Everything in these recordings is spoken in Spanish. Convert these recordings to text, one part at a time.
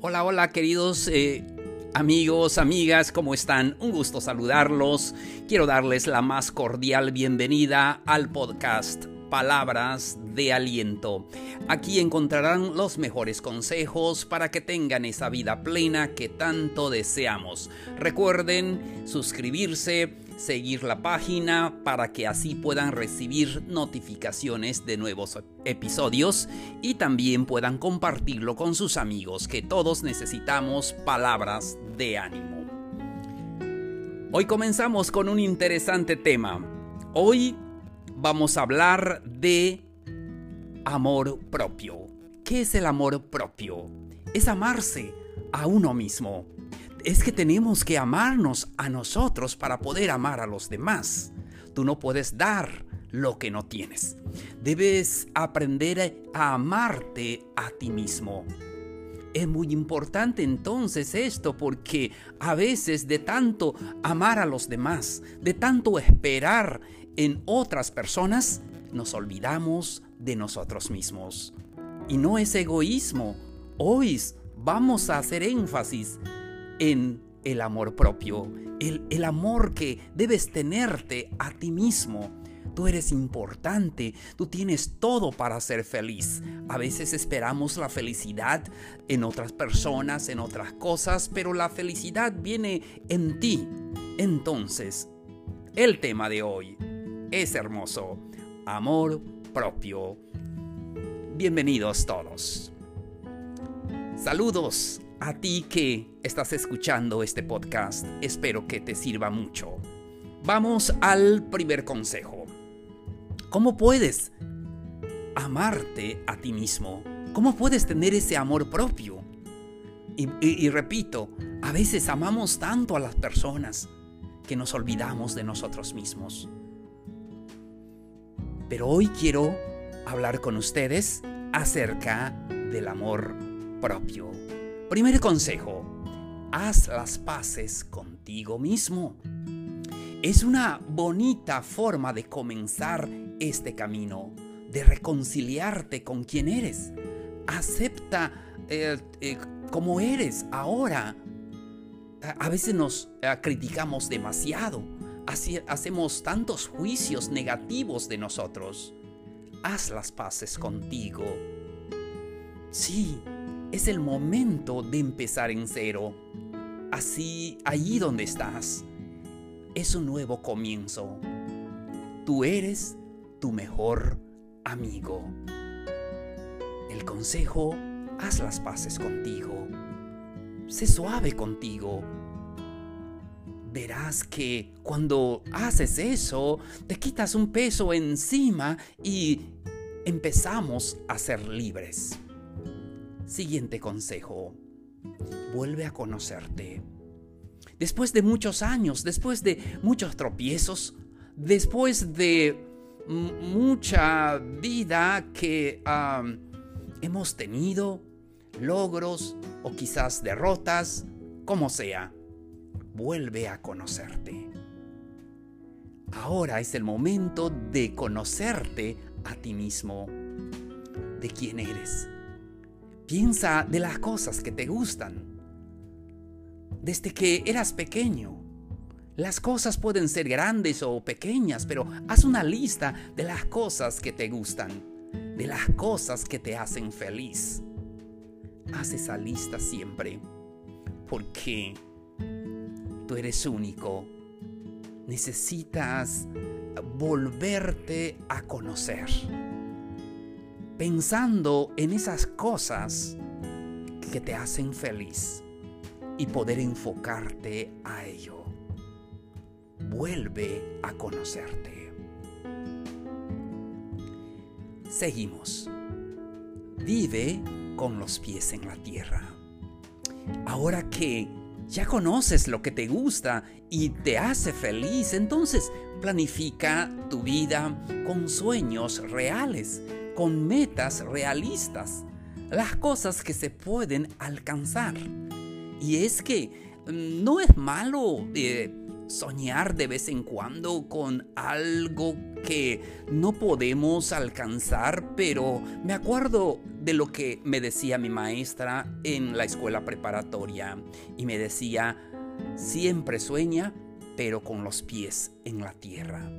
Hola, hola queridos eh, amigos, amigas, ¿cómo están? Un gusto saludarlos. Quiero darles la más cordial bienvenida al podcast Palabras de Aliento. Aquí encontrarán los mejores consejos para que tengan esa vida plena que tanto deseamos. Recuerden suscribirse, seguir la página para que así puedan recibir notificaciones de nuevos episodios y también puedan compartirlo con sus amigos que todos necesitamos palabras de ánimo. Hoy comenzamos con un interesante tema. Hoy vamos a hablar de amor propio. ¿Qué es el amor propio? Es amarse a uno mismo es que tenemos que amarnos a nosotros para poder amar a los demás. Tú no puedes dar lo que no tienes. Debes aprender a amarte a ti mismo. Es muy importante entonces esto porque a veces de tanto amar a los demás, de tanto esperar en otras personas, nos olvidamos de nosotros mismos. Y no es egoísmo. Hoy vamos a hacer énfasis en el amor propio, el, el amor que debes tenerte a ti mismo. Tú eres importante, tú tienes todo para ser feliz. A veces esperamos la felicidad en otras personas, en otras cosas, pero la felicidad viene en ti. Entonces, el tema de hoy es hermoso, amor propio. Bienvenidos todos. Saludos a ti que estás escuchando este podcast, espero que te sirva mucho. Vamos al primer consejo. ¿Cómo puedes amarte a ti mismo? ¿Cómo puedes tener ese amor propio? Y, repito, a veces amamos tanto a las personas que nos olvidamos de nosotros mismos. Pero hoy quiero hablar con ustedes acerca del amor propio. Primer consejo, haz las paces contigo mismo. Es una bonita forma de comenzar este camino, de reconciliarte con quien eres. Acepta eh, eh, como eres ahora. A veces nos eh, criticamos demasiado, hacemos tantos juicios negativos de nosotros. Haz las paces contigo. Sí, es el momento de empezar en cero. Así, allí donde estás, es un nuevo comienzo. Tú eres tu mejor amigo. El consejo, haz las paces contigo. Sé suave contigo. Verás que cuando haces eso, te quitas un peso encima y empezamos a ser libres. Siguiente consejo. Vuelve a conocerte. Después de muchos años, después de muchos tropiezos, después de mucha vida que hemos tenido, logros o quizás derrotas, como sea, vuelve a conocerte. Ahora es el momento de conocerte a ti mismo, de quién eres, Piensa de las cosas que te gustan. Desde que eras pequeño. Las cosas pueden ser grandes o pequeñas, pero haz una lista de las cosas que te gustan, de las cosas que te hacen feliz. Haz esa lista siempre, porque tú eres único. Necesitas volverte a conocer pensando en esas cosas que te hacen feliz y poder enfocarte a ello. Vuelve a conocerte. Seguimos. Vive con los pies en la tierra. Ahora que ya conoces lo que te gusta y te hace feliz, entonces planifica tu vida con sueños reales con metas realistas, las cosas que se pueden alcanzar. Y es que mm, no es malo eh, soñar de vez en cuando con algo que no podemos alcanzar, pero me acuerdo de lo que me decía mi maestra en la escuela preparatoria y me decía, siempre sueña, pero con los pies en la tierra.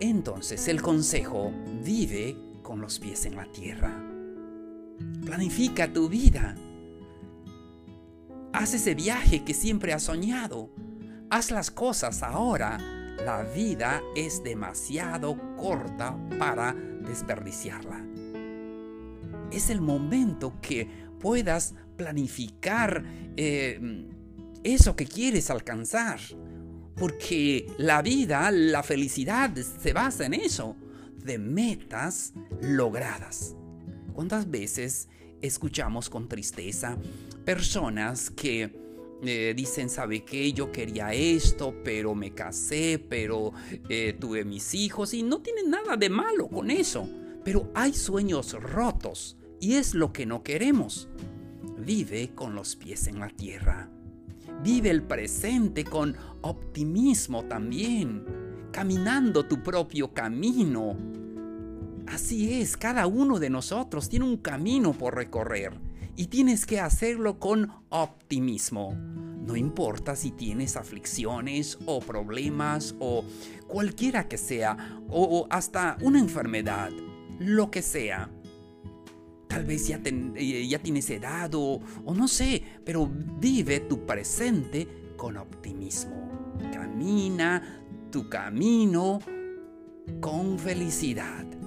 Entonces el consejo, vive con los pies en la tierra. Planifica tu vida. Haz ese viaje que siempre has soñado. Haz las cosas ahora. La vida es demasiado corta para desperdiciarla. Es el momento que puedas planificar eh, eso que quieres alcanzar. Porque la vida, la felicidad se basa en eso, de metas logradas. ¿Cuántas veces escuchamos con tristeza personas que eh, dicen, ¿sabe qué? Yo quería esto, pero me casé, pero eh, tuve mis hijos y no tienen nada de malo con eso. Pero hay sueños rotos y es lo que no queremos. Vive con los pies en la tierra. Vive el presente con optimismo también, caminando tu propio camino. Así es, cada uno de nosotros tiene un camino por recorrer y tienes que hacerlo con optimismo. No importa si tienes aflicciones o problemas o cualquiera que sea, o hasta una enfermedad, lo que sea. Tal vez ya, eh, ya tienes edad o, o no sé, pero vive tu presente con optimismo. Camina tu camino con felicidad.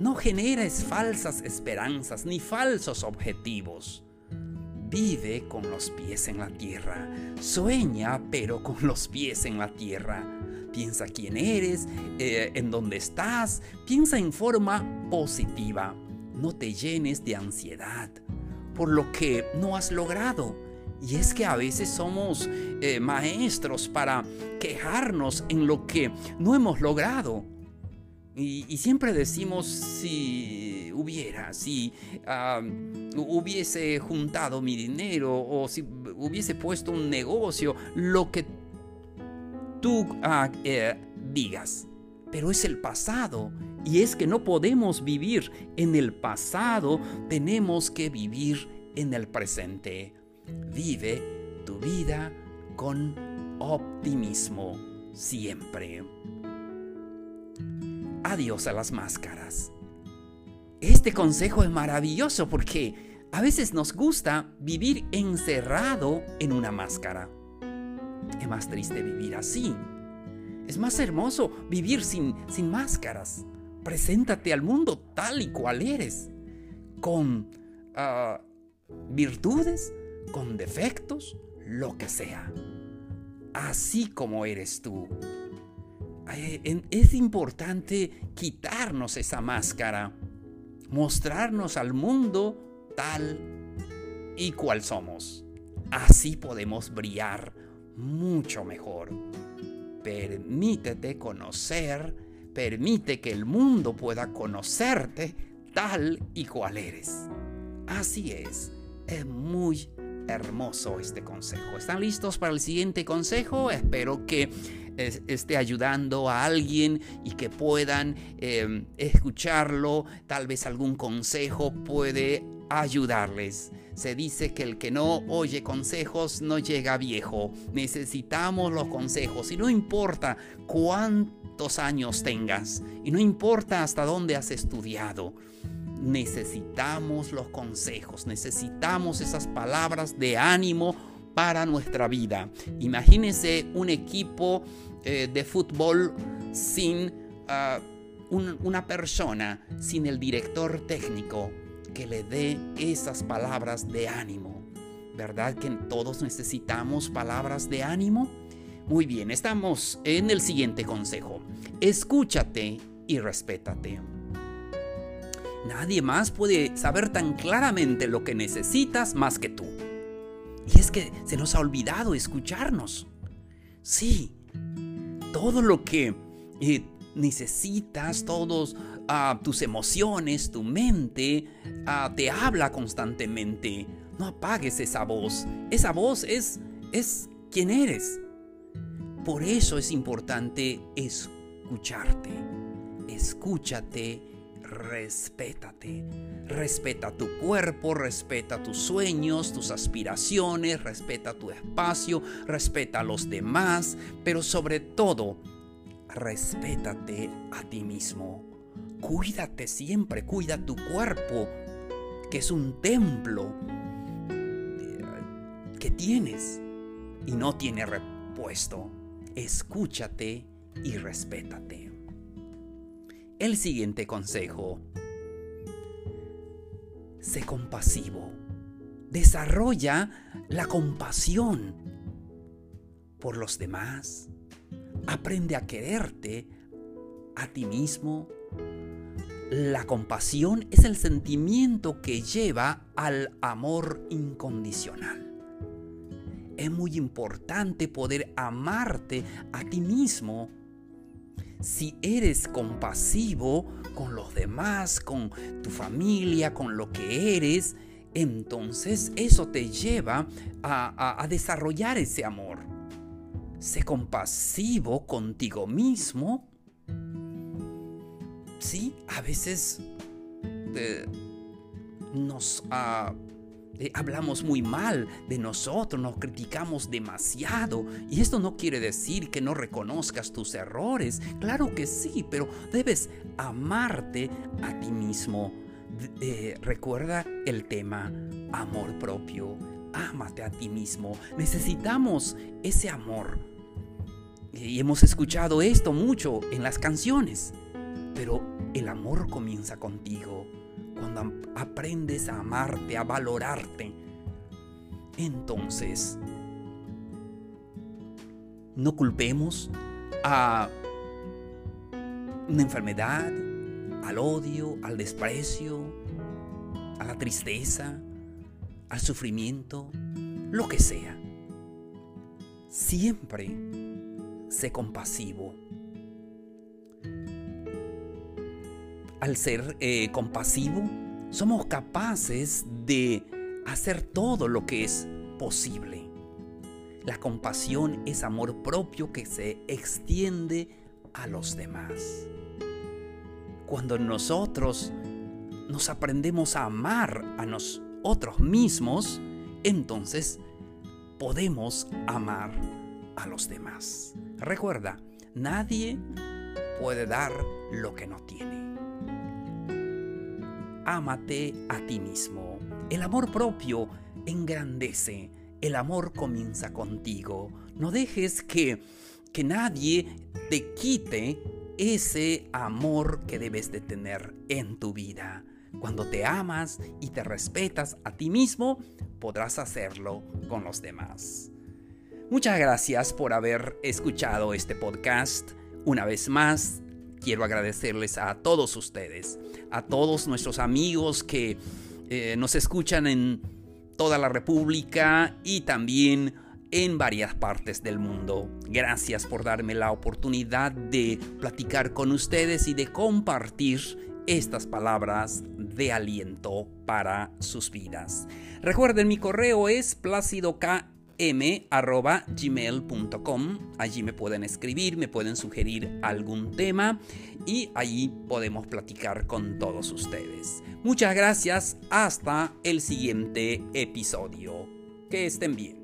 No generes falsas esperanzas ni falsos objetivos. Vive con los pies en la tierra. Sueña pero con los pies en la tierra. Piensa quién eres, eh, en dónde estás. Piensa en forma positiva no te llenes de ansiedad por lo que no has logrado. Y es que a veces somos eh, maestros para quejarnos en lo que no hemos logrado. Y, siempre decimos si hubiera, si hubiese juntado mi dinero o si hubiese puesto un negocio, lo que tú ah, eh, digas. Pero es el pasado y es que no podemos vivir en el pasado, tenemos que vivir en el presente. Vive tu vida con optimismo siempre. Adiós a las máscaras. Este consejo es maravilloso porque a veces nos gusta vivir encerrado en una máscara. Es más triste vivir así. Es más hermoso vivir sin, sin máscaras. Preséntate al mundo tal y cual eres, con ah, virtudes, con defectos, lo que sea. Así como eres tú. Eh, es importante quitarnos esa máscara, mostrarnos al mundo tal y cual somos. Así podemos brillar mucho mejor. Permítete conocer Permite que el mundo pueda conocerte tal y cual eres. Así es, es muy hermoso este consejo. ¿Están listos para el siguiente consejo? Espero que esté ayudando a alguien y que puedan em, escucharlo. Tal vez algún consejo puede ayudarles. Se dice que el que no oye consejos no llega viejo. Necesitamos los consejos y no importa cuántos años tengas y no importa hasta dónde has estudiado. Necesitamos los consejos, necesitamos esas palabras de ánimo para nuestra vida. Imagínese un equipo eh, de fútbol sin ah, una persona, sin el director técnico que le dé esas palabras de ánimo. ¿Verdad que todos necesitamos palabras de ánimo? Muy bien, estamos en el siguiente consejo. Escúchate y respétate. Nadie más puede saber tan claramente lo que necesitas más que tú. Y es que se nos ha olvidado escucharnos. Sí, todo lo que eh, necesitas, todos tus emociones, tu mente, te habla constantemente. No apagues esa voz. Esa voz es, es quién eres. Por eso es importante escucharte. Escúchate, respétate. Respeta tu cuerpo, respeta tus sueños, tus aspiraciones, respeta tu espacio, respeta a los demás, pero sobre todo, respétate a ti mismo. Cuídate siempre, cuida tu cuerpo, que es un templo que tienes y no tiene repuesto. Escúchate y respétate. El siguiente consejo. Sé compasivo. Desarrolla la compasión por los demás. Aprende a quererte a ti mismo. La compasión es el sentimiento que lleva al amor incondicional es muy importante poder amarte a ti mismo. Si eres compasivo con los demás, con tu familia, con lo que eres, entonces eso te lleva a, desarrollar ese amor. Sé compasivo contigo mismo. Sí, a veces eh, nos uh, hablamos muy mal de nosotros, nos criticamos demasiado. Y esto no quiere decir que no reconozcas tus errores. Claro que sí, pero debes amarte a ti mismo. Recuerda el tema amor propio. Ámate a ti mismo. Necesitamos ese amor. Y hemos escuchado esto mucho en las canciones. Pero el amor comienza contigo cuando aprendes a amarte, a valorarte, entonces no culpemos a una enfermedad, al odio, al desprecio, a la tristeza, al sufrimiento, lo que sea. Siempre sé compasivo al ser eh, compasivo, somos capaces de hacer todo lo que es posible. La compasión es amor propio que se extiende a los demás. Cuando nosotros nos aprendemos a amar a nosotros mismos, entonces podemos amar a los demás. Recuerda, nadie puede dar lo que no tiene ámate a ti mismo. El amor propio engrandece, el amor comienza contigo. No dejes que, que nadie te quite ese amor que debes de tener en tu vida. Cuando te amas y te respetas a ti mismo, podrás hacerlo con los demás. Muchas gracias por haber escuchado este podcast. Una vez más, quiero agradecerles a todos ustedes, a todos nuestros amigos que eh, nos escuchan en toda la República y también en varias partes del mundo. Gracias por darme la oportunidad de platicar con ustedes y de compartir estas palabras de aliento para sus vidas. Recuerden, mi correo es plácido m.gmail.com. Allí me pueden escribir, me pueden sugerir algún tema y allí podemos platicar con todos ustedes. Muchas gracias, hasta el siguiente episodio. Que estén bien.